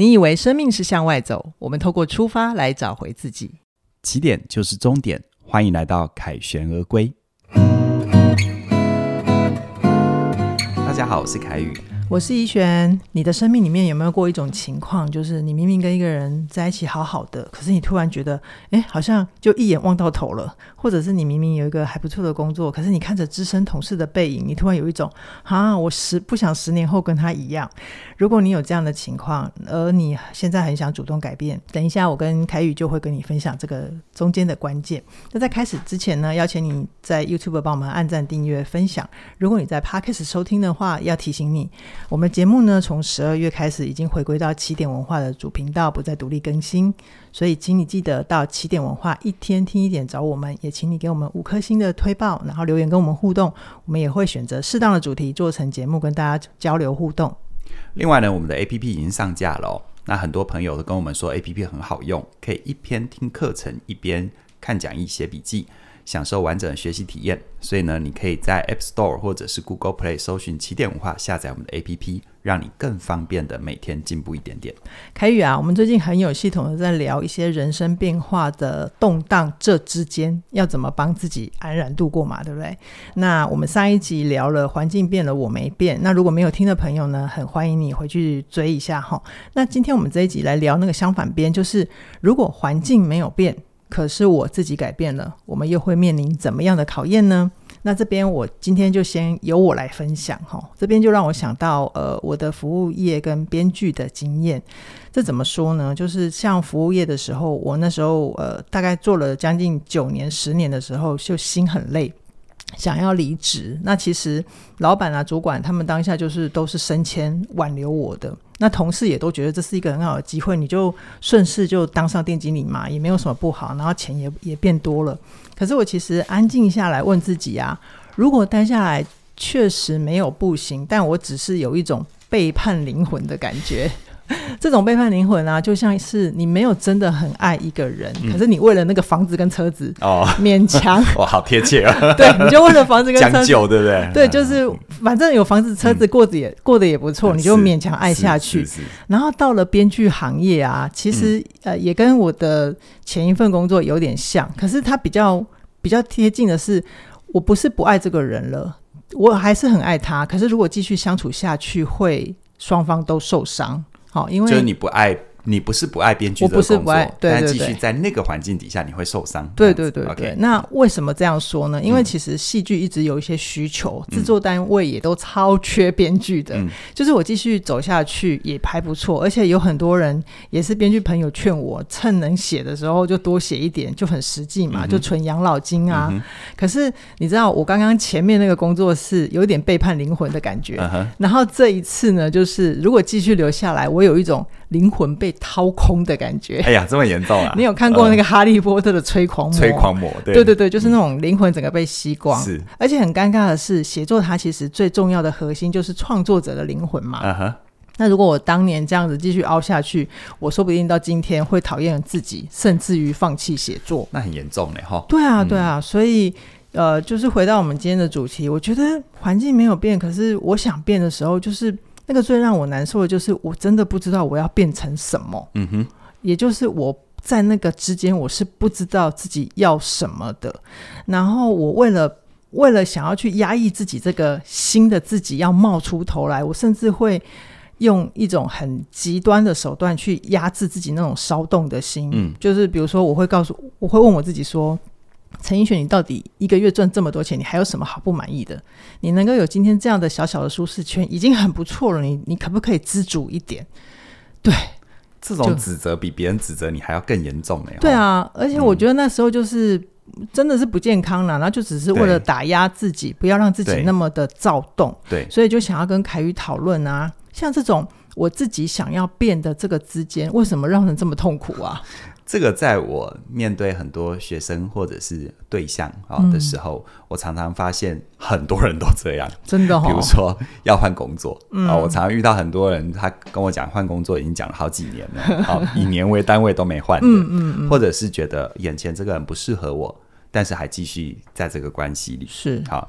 你以为生命是向外走，我们透过出发来找回自己。起点就是终点，欢迎来到凯旋而归。大家好，我是凯宇。我是怡璇，你的生命里面有没有过一种情况，就是你明明跟一个人在一起好好的，可是你突然觉得，哎，好像就一眼望到头了，或者是你明明有一个还不错的工作，可是你看着资深同事的背影，你突然有一种，啊，我十不想十年后跟他一样。如果你有这样的情况，而你现在很想主动改变，等一下我跟凯宇就会跟你分享这个中间的关键。那在开始之前呢，邀请你在 YouTube 帮我们按赞、订阅、分享。如果你在 Podcast 收听的话，要提醒你。我们节目呢，从十二月开始已经回归到起点文化的主频道，不再独立更新。所以，请你记得到起点文化一天听一点找我们，也请你给我们五颗星的推报，然后留言跟我们互动。我们也会选择适当的主题做成节目，跟大家交流互动。另外呢，我们的 APP 已经上架了。那很多朋友都跟我们说 APP 很好用，可以一边听课程一边看讲义写笔记。享受完整的学习体验，所以呢，你可以在 App Store 或者是 Google Play 搜寻起点文化，下载我们的 APP，让你更方便的每天进步一点点。凯宇啊，我们最近很有系统的在聊一些人生变化的动荡，这之间要怎么帮自己安然度过嘛，对不对？那我们上一集聊了环境变了，我没变。那如果没有听的朋友呢，很欢迎你回去追一下哈。那今天我们这一集来聊那个相反边，就是如果环境没有变。可是我自己改变了，我们又会面临怎么样的考验呢？那这边我今天就先由我来分享哈，这边就让我想到呃我的服务业跟编剧的经验。这怎么说呢？就是像服务业的时候，我那时候呃大概做了将近九年、十年的时候，就心很累。想要离职，那其实老板啊、主管他们当下就是都是升迁挽留我的，那同事也都觉得这是一个很好的机会，你就顺势就当上店经理嘛，也没有什么不好，然后钱也也变多了。可是我其实安静下来问自己啊，如果待下来确实没有不行，但我只是有一种背叛灵魂的感觉。这种背叛灵魂啊，就像是你没有真的很爱一个人，嗯、可是你为了那个房子跟车子哦，勉强 哇，好贴切啊！对，你就为了房子跟车子将就，对不对？对，就是反正有房子车子过得也、嗯、过得也不错，你就勉强爱下去。然后到了编剧行业啊，其实、嗯、呃也跟我的前一份工作有点像，可是它比较比较贴近的是，我不是不爱这个人了，我还是很爱他，可是如果继续相处下去，会双方都受伤。好，因为就是你不爱。你不是不爱编剧我不是不爱，对对对，但继续在那个环境底下，你会受伤。对对对对.那为什么这样说呢？因为其实戏剧一直有一些需求，嗯、制作单位也都超缺编剧的、嗯。就是我继续走下去也还不错，而且有很多人也是编剧朋友劝我，趁能写的时候就多写一点，就很实际嘛，嗯、就存养老金啊、嗯。可是你知道，我刚刚前面那个工作是有点背叛灵魂的感觉、嗯，然后这一次呢，就是如果继续留下来，我有一种。灵魂被掏空的感觉。哎呀，这么严重啊！你有看过那个《哈利波特》的催狂魔？催狂魔，对对对对，就是那种灵魂整个被吸光。是，而且很尴尬的是，写作它其实最重要的核心就是创作者的灵魂嘛。那如果我当年这样子继续凹下去，我说不定到今天会讨厌自己，甚至于放弃写作。那很严重嘞，哈。对啊，对啊，所以呃，就是回到我们今天的主题，我觉得环境没有变，可是我想变的时候，就是。那个最让我难受的就是，我真的不知道我要变成什么。嗯哼，也就是我在那个之间，我是不知道自己要什么的。然后我为了为了想要去压抑自己这个新的自己要冒出头来，我甚至会用一种很极端的手段去压制自己那种骚动的心。嗯，就是比如说，我会告诉，我会问我自己说。陈奕迅，你到底一个月赚这么多钱，你还有什么好不满意的？你能够有今天这样的小小的舒适圈，已经很不错了。你你可不可以知足一点？对，这种指责比别人指责你还要更严重呢。对啊，而且我觉得那时候就是、嗯、真的是不健康了，然后就只是为了打压自己，不要让自己那么的躁动。对，所以就想要跟凯宇讨论啊，像这种我自己想要变的这个之间，为什么让人这么痛苦啊？这个在我面对很多学生或者是对象啊的时候，嗯，我常常发现很多人都这样，真的，哦。比如说要换工作啊，嗯，我常常遇到很多人，他跟我讲换工作已经讲了好几年了，好 以年为单位都没换的，嗯嗯嗯，或者是觉得眼前这个人不适合我，但是还继续在这个关系里。是好，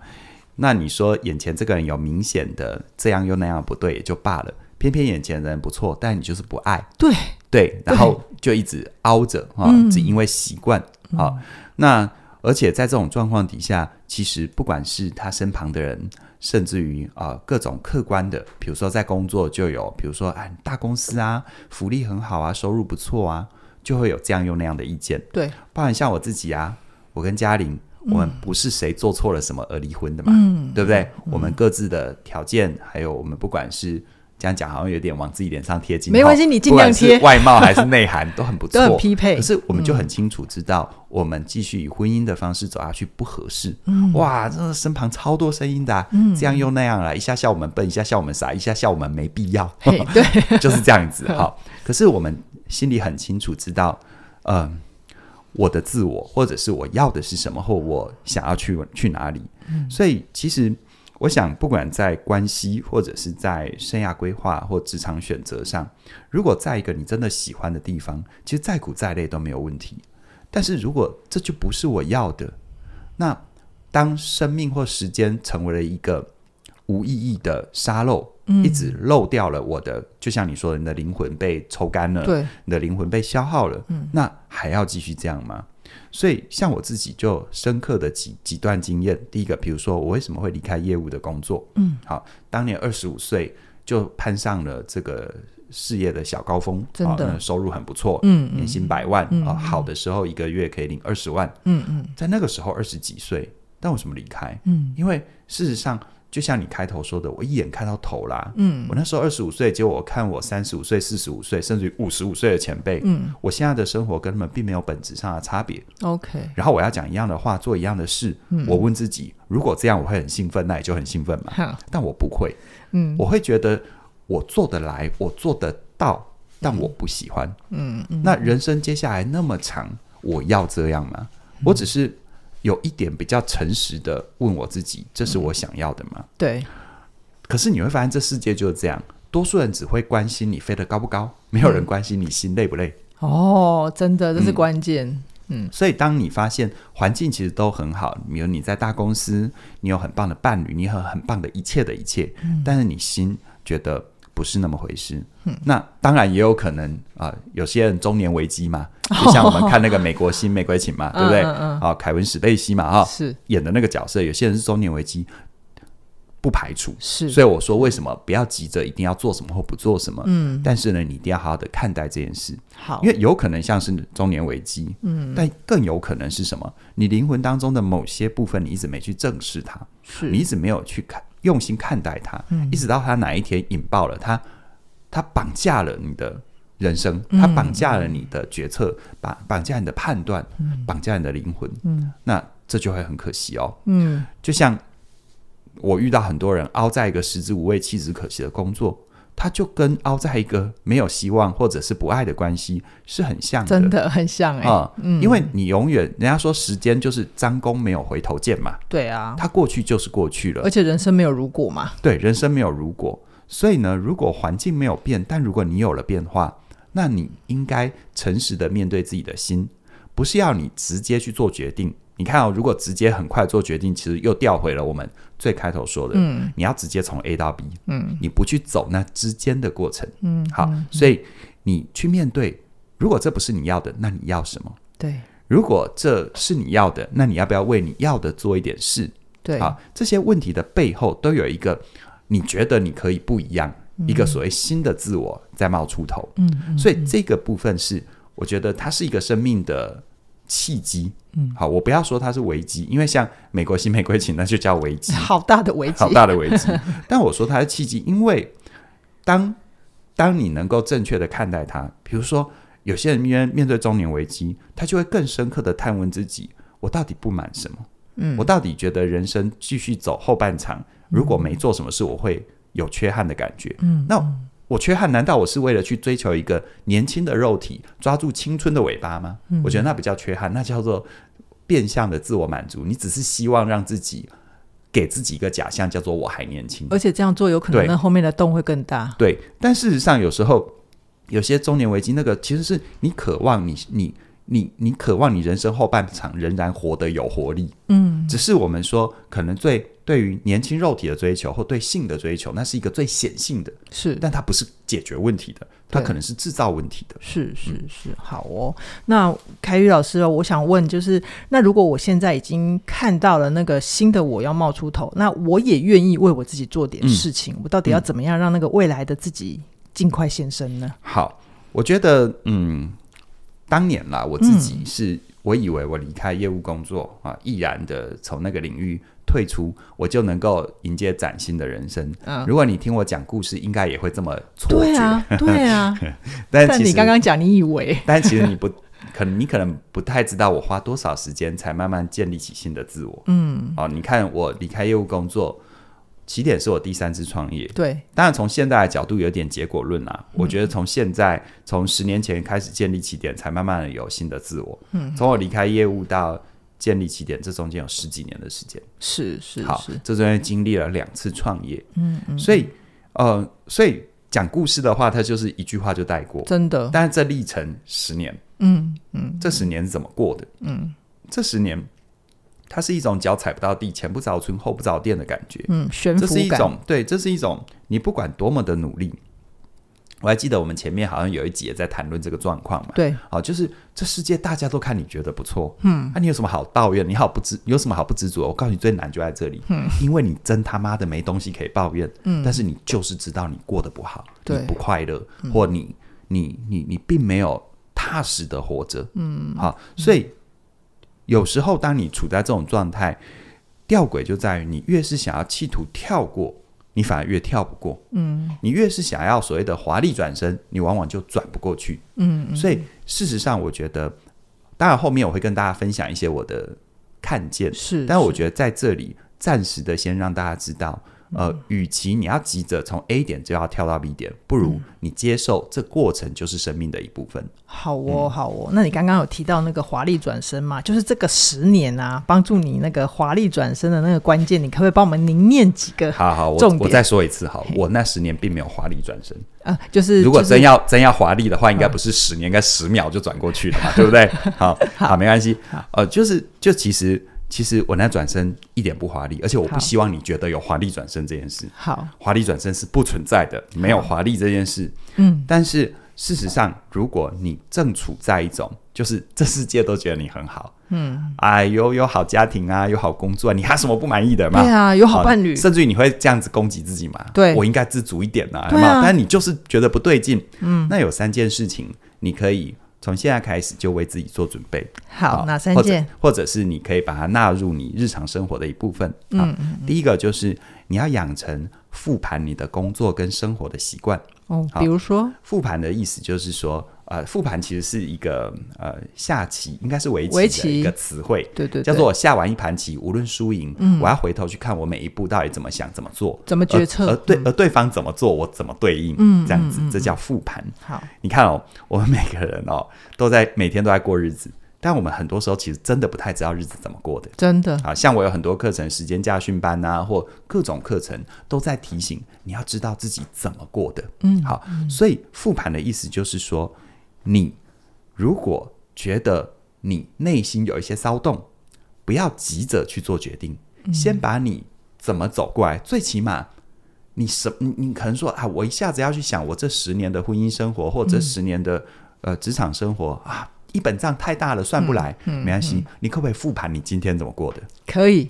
那你说眼前这个人有明显的这样又那样不对也就罢了。偏偏眼前人不错，但你就是不爱。对对，然后就一直凹着啊，嗯、只因为习惯啊。嗯、那而且在这种状况底下，其实不管是他身旁的人，甚至于啊、呃、各种客观的，比如说在工作就有，比如说哎大公司啊，福利很好啊，收入不错啊，就会有这样用那样的意见。对，包含像我自己啊，我跟嘉玲，我们不是谁做错了什么而离婚的嘛，嗯、对不对？嗯、我们各自的条件，还有我们不管是。这样讲好像有点往自己脸上贴金，没关系，你尽量贴。外貌还是内涵都很不错，都很匹配。可是我们就很清楚知道，我们继续以婚姻的方式走下去不合适。嗯、哇，这身旁超多声音的、啊，嗯、这样又那样了，一下笑我们笨，一下笑我们傻，一下笑我们没必要。对，就是这样子。好，可是我们心里很清楚知道，嗯、呃，我的自我或者是我要的是什么，或我想要去去哪里。嗯、所以其实。我想，不管在关系，或者是在生涯规划或职场选择上，如果在一个你真的喜欢的地方，其实再苦再累都没有问题。但是如果这就不是我要的，那当生命或时间成为了一个无意义的沙漏，嗯、一直漏掉了我的，就像你说的，你的灵魂被抽干了，对，你的灵魂被消耗了，嗯、那还要继续这样吗？所以，像我自己就深刻的几几段经验。第一个，比如说我为什么会离开业务的工作？嗯，好，当年二十五岁就攀上了这个事业的小高峰，真的，收入很不错，嗯，年薪百万啊，嗯，好的时候一个月可以领二十万，嗯嗯，在那个时候二十几岁，但为什么离开？嗯，因为事实上。就像你开头说的，我一眼看到头啦。嗯，我那时候二十五岁，结果我看我三十五岁、四十五岁，甚至于五十五岁的前辈，嗯，我现在的生活跟他们并没有本质上的差别。OK，然后我要讲一样的话，做一样的事。嗯，我问自己，如果这样我会很兴奋，那也就很兴奋嘛。好但我不会。嗯，我会觉得我做得来，我做得到，但我不喜欢。嗯嗯，那人生接下来那么长，我要这样吗？我只是有一点比较诚实的问我自己，这是我想要的吗？对。可是你会发现，这世界就是这样，多数人只会关心你飞得高不高，没有人关心你心累不累。哦，真的，这是关键。嗯，嗯，所以当你发现环境其实都很好，比如你在大公司，你有很棒的伴侣，你有很棒的一切的一切，嗯，但是你心觉得不是那么回事。嗯，那当然也有可能啊，呃，有些人中年危机嘛，就像我们看那个《美国新玫瑰情》嘛，哦，对不对？嗯嗯，啊，凯文史贝西嘛，哈，是演的那个角色，有些人是中年危机。不排除是，所以我说为什么不要急着一定要做什么或不做什么？嗯，但是呢，你一定要好好的看待这件事。好，因为有可能像是中年危机，嗯，但更有可能是什么？你灵魂当中的某些部分，你一直没去正视它，是你一直没有去看用心看待它，嗯，一直到它哪一天引爆了它，它绑架了你的人生，它绑架了你的决策，绑绑架你的判断，绑架你的灵魂，嗯，那这就会很可惜哦，嗯，就像。我遇到很多人凹在一个食之无味弃之可惜的工作，他就跟凹在一个没有希望或者是不爱的关系是很像的，真的很像哎、欸啊，嗯，因为你永远人家说时间就是张弓没有回头箭嘛，对啊，它过去就是过去了，而且人生没有如果嘛，对，人生没有如果，所以呢，如果环境没有变，但如果你有了变化，那你应该诚实的面对自己的心，不是要你直接去做决定。你看哦，如果直接很快做决定，其实又调回了我们最开头说的，嗯，你要直接从 A 到 B，嗯，你不去走那之间的过程，嗯，好，嗯，所以你去面对，如果这不是你要的，那你要什么？对，如果这是你要的，那你要不要为你要的做一点事？对，好，这些问题的背后都有一个你觉得你可以不一样，嗯，一个所谓新的自我在冒出头，嗯，嗯，所以这个部分是我觉得它是一个生命的。契机，嗯，好，我不要说它是危机，因为像美国新玫瑰情，那就叫危机，好大的危机，好大的危机。但我说它是契机，因为当当你能够正确的看待它，比如说有些人面面对中年危机，他就会更深刻的探问自己：我到底不满什么？嗯，我到底觉得人生继续走后半场，如果没做什么事，我会有缺憾的感觉。嗯，那。我缺憾，难道我是为了去追求一个年轻的肉体，抓住青春的尾巴吗？嗯、我觉得那不叫缺憾，那叫做变相的自我满足。你只是希望让自己给自己一个假象，叫做我还年轻。而且这样做有可能那后面的洞会更大。对，但事实上有时候有些中年危机，那个其实是你渴望你你你你渴望你人生后半场仍然活得有活力。嗯，只是我们说，可能最对于年轻肉体的追求或对性的追求，那是一个最显性的，是，但它不是解决问题的，它可能是制造问题的。是是是，好哦。那凯宇老师哦，我想问，就是那如果我现在已经看到了那个新的我要冒出头，那我也愿意为我自己做点事情，嗯、我到底要怎么样让那个未来的自己尽快现身呢？好，我觉得，嗯，当年啦，我自己是、嗯、我以为我离开业务工作啊，毅然的从那个领域。退出，我就能够迎接崭新的人生。嗯，如果你听我讲故事，应该也会这么错觉。对啊，对啊。但，但你刚刚讲，你以为？但其实你不可能，你可能不太知道我花多少时间才慢慢建立起新的自我。嗯，哦，你看我离开业务工作，起点是我第三次创业。对，当然从现在的角度有点结果论啊。嗯，我觉得从现在，从十年前开始建立起点，才慢慢的有新的自我。嗯，从我离开业务到。建立起点，这中间有十几年的时间，是是好，是这中间经历了两次创业，嗯嗯，所以呃，所以讲故事的话，它就是一句话就带过，真的。但是这历程十年，嗯嗯，这十年是怎么过的？嗯，这十年它是一种脚踩不到地，前不着村后不着店的感觉，嗯，悬浮感。这是一种对，这是一种你不管多么的努力。我还记得我们前面好像有一集也在谈论这个状况嘛，对，好，就是这世界大家都看你觉得不错，嗯，那、啊、你有什么好抱怨？你好不知有什么好不知足？我告诉你，最难就在这里，嗯，因为你真他妈的没东西可以抱怨，嗯，但是你就是知道你过得不好，对，你不快乐，或你你你你并没有踏实的活着，嗯，好，所以有时候当你处在这种状态，吊诡就在于你越是想要企图跳过。你反而越跳不过，嗯，你越是想要所谓的华丽转身，你往往就转不过去，嗯，嗯，所以事实上，我觉得，当然后面我会跟大家分享一些我的看见，是，但我觉得在这里暂时的先让大家知道。呃，与其你要急着从 A 点就要跳到 B 点，不如你接受这过程就是生命的一部分。好哦，好哦。那你刚刚有提到那个华丽转身嘛？就是这个十年啊，帮助你那个华丽转身的那个关键，你可不可以帮我们凝念几个？好好，我我再说一次，好，我那十年并没有华丽转身啊，就是如果真要真要华丽的话，应该不是十年，应该十秒就转过去了嘛，对不对？好好，没关系。呃，就是就其实。其实我那转身一点不华丽，而且我不希望你觉得有华丽转身这件事。好，华丽转身是不存在的，没有华丽这件事。嗯，但是事实上，如果你正处在一种就是这世界都觉得你很好，嗯，哎，有有好家庭啊，有好工作啊，你还什么不满意的吗？对啊，有好伴侣，甚至于你会这样子攻击自己嘛？对，我应该知足一点啊，对啊，但你就是觉得不对劲，嗯，那有三件事情你可以。从现在开始就为自己做准备。好，哪三件？或者，是你可以把它纳入你日常生活的一部分。嗯，嗯，第一个就是你要养成复盘你的工作跟生活的习惯。哦，比如说复盘的意思就是说。呃，复盘其实是一个呃下棋，应该是围棋的一个词汇，对，对对，叫做我下完一盘棋，无论输赢，嗯，我要回头去看我每一步到底怎么想、怎么做、怎么决策，而，而对、嗯、而对方怎么做，我怎么对应，嗯，这样子，这叫复盘。好，你看哦，我们每个人哦都在每天都在过日子，但我们很多时候其实真的不太知道日子怎么过的，真的。啊，像我有很多课程，时间驾训班啊，或各种课程都在提醒你要知道自己怎么过的，嗯，好，嗯、所以复盘的意思就是说你。如果觉得你内心有一些骚动，不要急着去做决定，嗯、先把你怎么走过来。最起码，你什你你可能说啊，我一下子要去想我这十年的婚姻生活，或者这十年的、嗯、呃职场生活啊，一本账太大了，算不来。嗯嗯、没关系，你可不可以复盘你今天怎么过的？可以。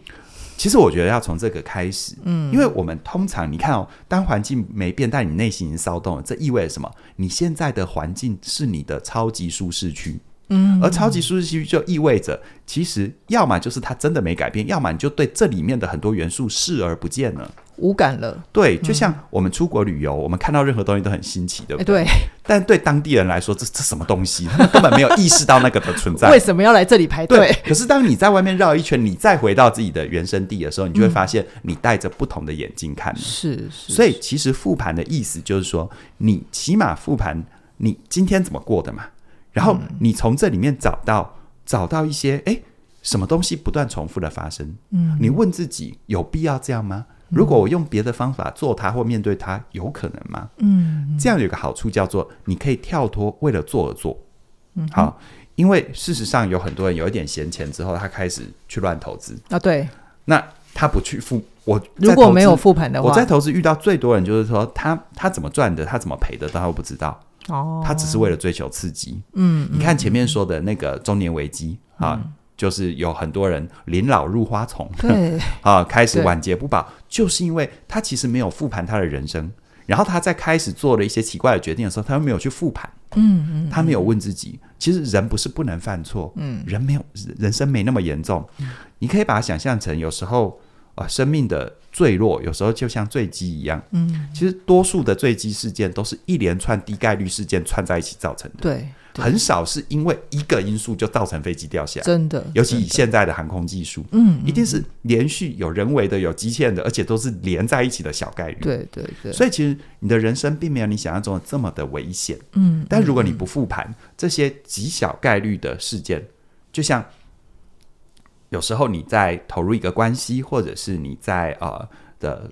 其实我觉得要从这个开始，嗯，因为我们通常你看哦，当环境没变，但你内心已经骚动了，这意味着什么？你现在的环境是你的超级舒适区，嗯，而超级舒适区就意味着，其实要么就是它真的没改变，要么你就对这里面的很多元素视而不见了。无感了，对，就像我们出国旅游，嗯、我们看到任何东西都很新奇，对不对？对。但对当地人来说，这这什么东西？他们根本没有意识到那个的存在。为什么要来这里排队？可是当你在外面绕一圈，你再回到自己的原生地的时候，你就会发现，你带着不同的眼睛看。是、嗯、是。所以，其实复盘的意思就是说，你起码复盘你今天怎么过的嘛？然后你从这里面找到找到一些，哎，什么东西不断重复的发生？嗯。你问自己，有必要这样吗？如果我用别的方法做它或面对它，有可能吗？嗯，这样有个好处叫做，你可以跳脱为了做而做。嗯，好，因为事实上有很多人有一点闲钱之后，他开始去乱投资啊。对，那他不去复我如果没有复盘的话，我在投资遇到最多人就是说他他怎么赚的，他怎么赔的，他都不知道。哦，他只是为了追求刺激。嗯，你看前面说的那个中年危机、嗯、啊，就是有很多人临老入花丛，对。啊，开始晚节不保，就是因为他其实没有复盘他的人生，然后他在开始做了一些奇怪的决定的时候，他又没有去复盘。嗯嗯，他没有问自己，其实人不是不能犯错，嗯，人没有人生没那么严重，嗯、你可以把它想象成有时候啊、呃，生命的坠落有时候就像坠机一样，嗯，其实多数的坠机事件都是一连串低概率事件串在一起造成的，对。很少是因为一个因素就造成飞机掉下来，真的。尤其以现在的航空技术，嗯，一定是连续有人为的、有机械的，而且都是连在一起的小概率。对对对。所以其实你的人生并没有你想象中的这么的危险。嗯。但如果你不复盘这些极小概率的事件，就像有时候你在投入一个关系，或者是你在呃的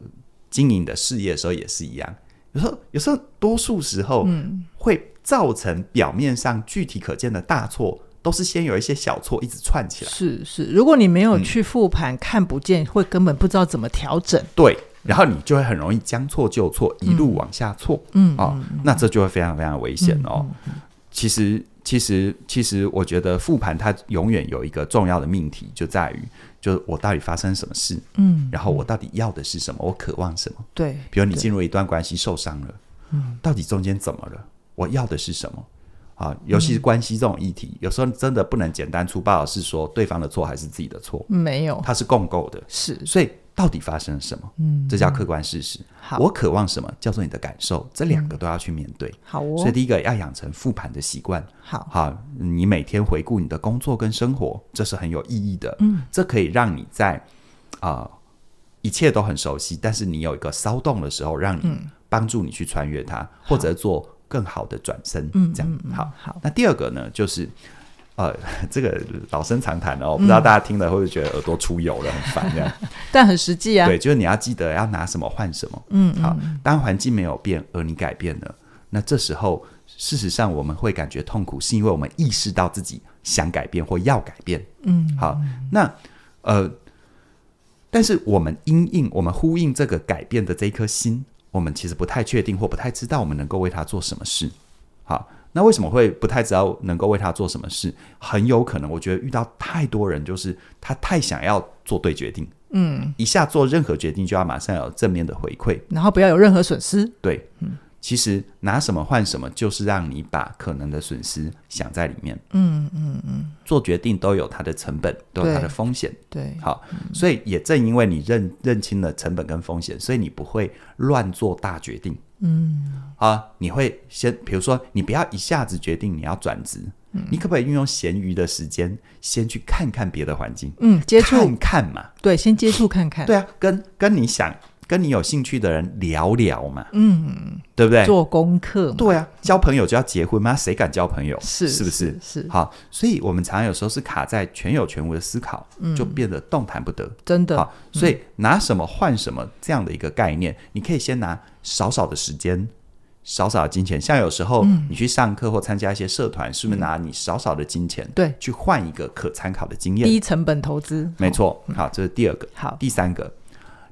经营的事业的时候，也是一样。有时候，有时候多数时候，嗯，会。造成表面上具体可见的大错，都是先有一些小错一直串起来。是是，如果你没有去复盘，嗯、看不见，会根本不知道怎么调整。对，然后你就会很容易将错就错，一路往下错。嗯，哦，嗯、那这就会非常非常危险哦。其实，其实，其实，我觉得复盘它永远有一个重要的命题，就在于，就是我到底发生什么事？嗯，然后我到底要的是什么？我渴望什么？对，比如你进入一段关系受伤了，嗯，到底中间怎么了？我要的是什么？啊，尤其是关系这种议题，嗯、有时候真的不能简单粗暴的是说对方的错还是自己的错，没有，它是共构的。是，所以到底发生了什么？嗯，这叫客观事实。好，我渴望什么？叫做你的感受，这两个都要去面对。嗯、好哦，所以第一个要养成复盘的习惯。好，好，你每天回顾你的工作跟生活，这是很有意义的。嗯，这可以让你在啊、呃、一切都很熟悉，但是你有一个骚动的时候，让你帮助你去穿越它，嗯、或者做。更好的转身，嗯，这样好。好，那第二个呢，就是呃，这个老生常谈哦，我不知道大家听了会不会觉得耳朵出油了，很烦这样。但很实际啊。对，就是你要记得要拿什么换什么。嗯，好。当环境没有变，而你改变了，那这时候事实上我们会感觉痛苦，是因为我们意识到自己想改变或要改变。嗯，好。那呃，但是我们因应我们呼应这个改变的这一颗心。我们其实不太确定或不太知道我们能够为他做什么事。好，那为什么会不太知道能够为他做什么事？很有可能，我觉得遇到太多人，就是他太想要做对决定，嗯，一下做任何决定就要马上有正面的回馈，然后不要有任何损失。对，嗯。其实拿什么换什么，就是让你把可能的损失想在里面。嗯嗯嗯，做决定都有它的成本，都有它的风险。对，好，所以也正因为你认认清了成本跟风险，所以你不会乱做大决定。嗯，啊，你会先，比如说，你不要一下子决定你要转职，你可不可以运用闲余的时间，先去看看别的环境？嗯，接触看看嘛。对，先接触看看。对啊，跟跟你想。跟你有兴趣的人聊聊嘛，嗯，对不对？做功课，对啊，交朋友就要结婚吗？谁敢交朋友？是是不是？是，好，所以我们常常有时候是卡在全有全无的思考，嗯、就变得动弹不得。真的，好，所以拿什么换什么这样的一个概念，嗯、你可以先拿少少的时间、少少的金钱，像有时候你去上课或参加一些社团，嗯、是不是拿你少少的金钱，对，去换一个可参考的经验？低成本投资，没错。好，这是第二个。好，第三个。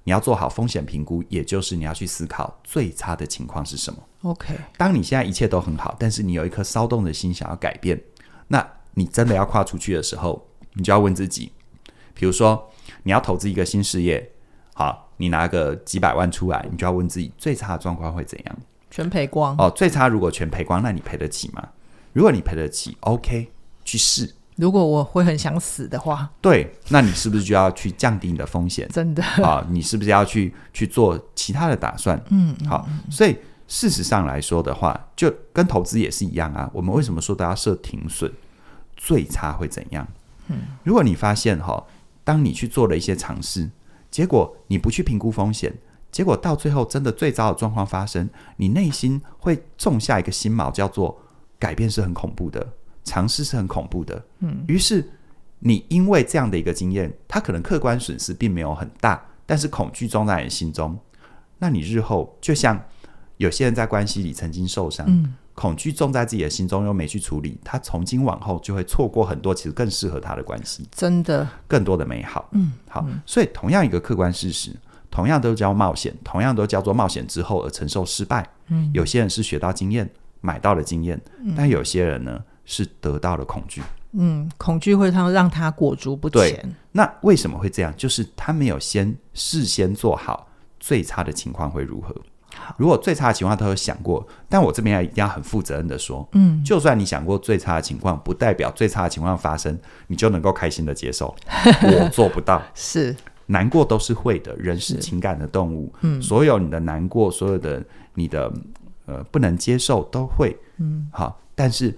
你要做好风险评估，也就是你要去思考最差的情况是什么。OK，当你现在一切都很好，但是你有一颗骚动的心想要改变，那你真的要跨出去的时候，你就要问自己，比如说你要投资一个新事业，好，你拿个几百万出来，你就要问自己最差的状况会怎样？全赔光哦，最差如果全赔光，那你赔得起吗？如果你赔得起，OK，去试。如果我会很想死的话，对，那你是不是就要去降低你的风险？真的啊，你是不是要去去做其他的打算？嗯，好，所以事实上来说的话，就跟投资也是一样啊。我们为什么说都要设停损？最差会怎样？嗯，如果你发现哈，当你去做了一些尝试，结果你不去评估风险，结果到最后真的最糟的状况发生，你内心会种下一个心锚，叫做改变是很恐怖的。尝试是很恐怖的，嗯，于是你因为这样的一个经验，它可能客观损失并没有很大，但是恐惧装在你心中，那你日后就像有些人在关系里曾经受伤，嗯，恐惧种在自己的心中又没去处理，他从今往后就会错过很多其实更适合他的关系，真的。更多的美好。嗯，好，所以同样一个客观事实，同样都叫冒险，同样都叫做冒险之后而承受失败。嗯，有些人是学到经验，买到了经验，但有些人呢是得到了恐惧。嗯，恐惧会让让他裹足不前。那为什么会这样？就是他没有先事先做好最差的情况会如何。如果最差的情况他有想过，但我这边要一定要很负责任的说，嗯，就算你想过最差的情况，不代表最差的情况发生你就能够开心的接受。我做不到，是难过都是会的，人是情感的动物，嗯，所有你的难过，所有的你的呃不能接受都会，嗯，好，但是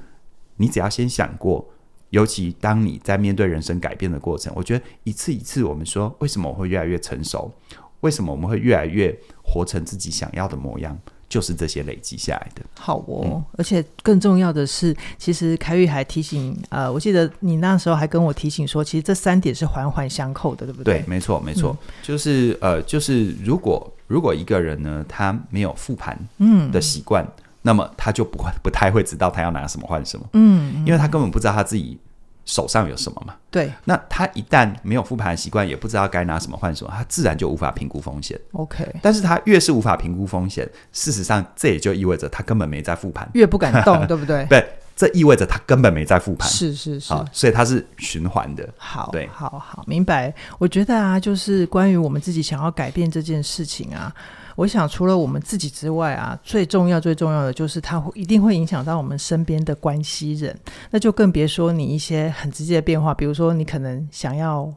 你只要先想过。尤其当你在面对人生改变的过程，我觉得一次一次，我们说为什么我会越来越成熟？为什么我们会越来越活成自己想要的模样？就是这些累积下来的。好哦，嗯、而且更重要的是，其实凯宇还提醒，呃，我记得你那时候还跟我提醒说，其实这三点是环环相扣的，对不对？对，没错，没错，嗯、就是呃，就是如果如果一个人呢，他没有复盘嗯的习惯。嗯那么他就不会不太会知道他要拿什么换什么，嗯，嗯，因为他根本不知道他自己手上有什么嘛。对，那他一旦没有复盘的习惯，也不知道该拿什么换什么，他自然就无法评估风险。OK，但是他越是无法评估风险，事实上这也就意味着他根本没在复盘，越不敢动，对不对？对，这意味着他根本没在复盘。是是是，所以他是循环的。好，对，好好明白。我觉得啊，就是关于我们自己想要改变这件事情啊。我想，除了我们自己之外啊，最重要、最重要的就是它会一定会影响到我们身边的关系人，那就更别说你一些很直接的变化，比如说你可能想要。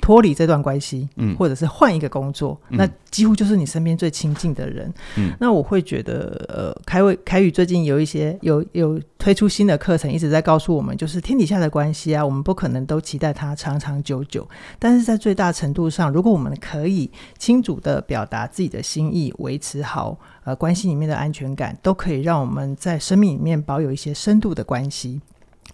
脱离这段关系，嗯，或者是换一个工作，嗯、那几乎就是你身边最亲近的人。嗯，那我会觉得，呃，凯伟凯宇最近有一些有有推出新的课程，一直在告诉我们，就是天底下的关系啊，我们不可能都期待它长长久久，但是在最大程度上，如果我们可以清楚的表达自己的心意，维持好呃关系里面的安全感，都可以让我们在生命里面保有一些深度的关系。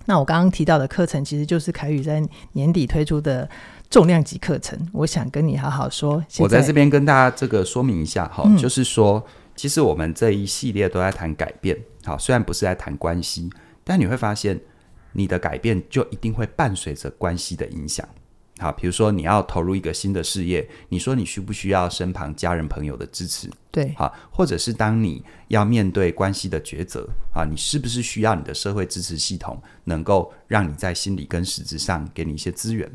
那我刚刚提到的课程，其实就是凯宇在年底推出的。重量级课程，我想跟你好好说。我在这边跟大家这个说明一下哈，嗯、就是说，其实我们这一系列都在谈改变。好，虽然不是在谈关系，但你会发现，你的改变就一定会伴随着关系的影响。好，比如说你要投入一个新的事业，你说你需不需要身旁家人朋友的支持？对，好，或者是当你要面对关系的抉择啊，你是不是需要你的社会支持系统能够让你在心理跟实质上给你一些资源？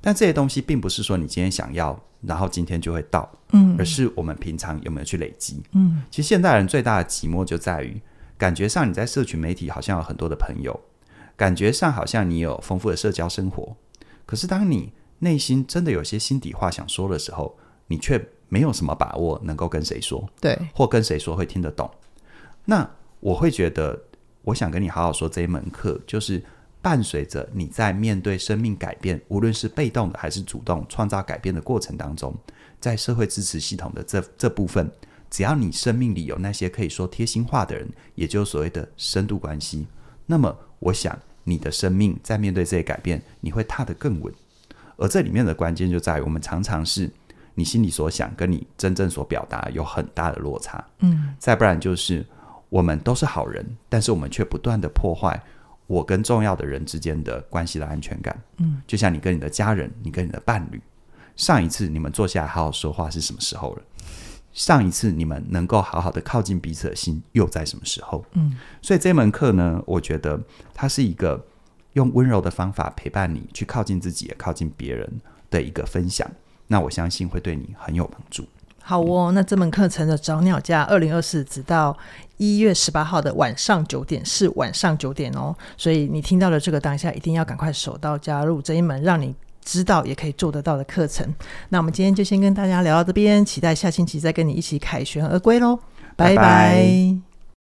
但这些东西并不是说你今天想要，然后今天就会到，嗯，而是我们平常有没有去累积，嗯，其实现代人最大的寂寞就在于，感觉上你在社群媒体好像有很多的朋友，感觉上好像你有丰富的社交生活，可是当你内心真的有些心底话想说的时候，你却没有什么把握能够跟谁说，对，或跟谁说会听得懂。那我会觉得，我想跟你好好说这一门课，就是。伴随着你在面对生命改变，无论是被动的还是主动创造改变的过程当中，在社会支持系统的这这部分，只要你生命里有那些可以说贴心话的人，也就是所谓的深度关系，那么我想你的生命在面对这些改变，你会踏得更稳。而这里面的关键就在于，我们常常是你心里所想跟你真正所表达有很大的落差。嗯，再不然就是我们都是好人，但是我们却不断的破坏。我跟重要的人之间的关系的安全感，嗯，就像你跟你的家人，你跟你的伴侣，上一次你们坐下来好好说话是什么时候了？上一次你们能够好好的靠近彼此的心又在什么时候？嗯，所以这门课呢，我觉得它是一个用温柔的方法陪伴你去靠近自己，也靠近别人的一个分享。那我相信会对你很有帮助。好哦，那这门课程的早鸟价二零二四，直到一月十八号的晚上九点，是晚上九点哦。所以你听到的这个当下，一定要赶快手到加入这一门让你知道也可以做得到的课程。那我们今天就先跟大家聊到这边，期待下星期再跟你一起凯旋而归喽，拜拜。拜拜。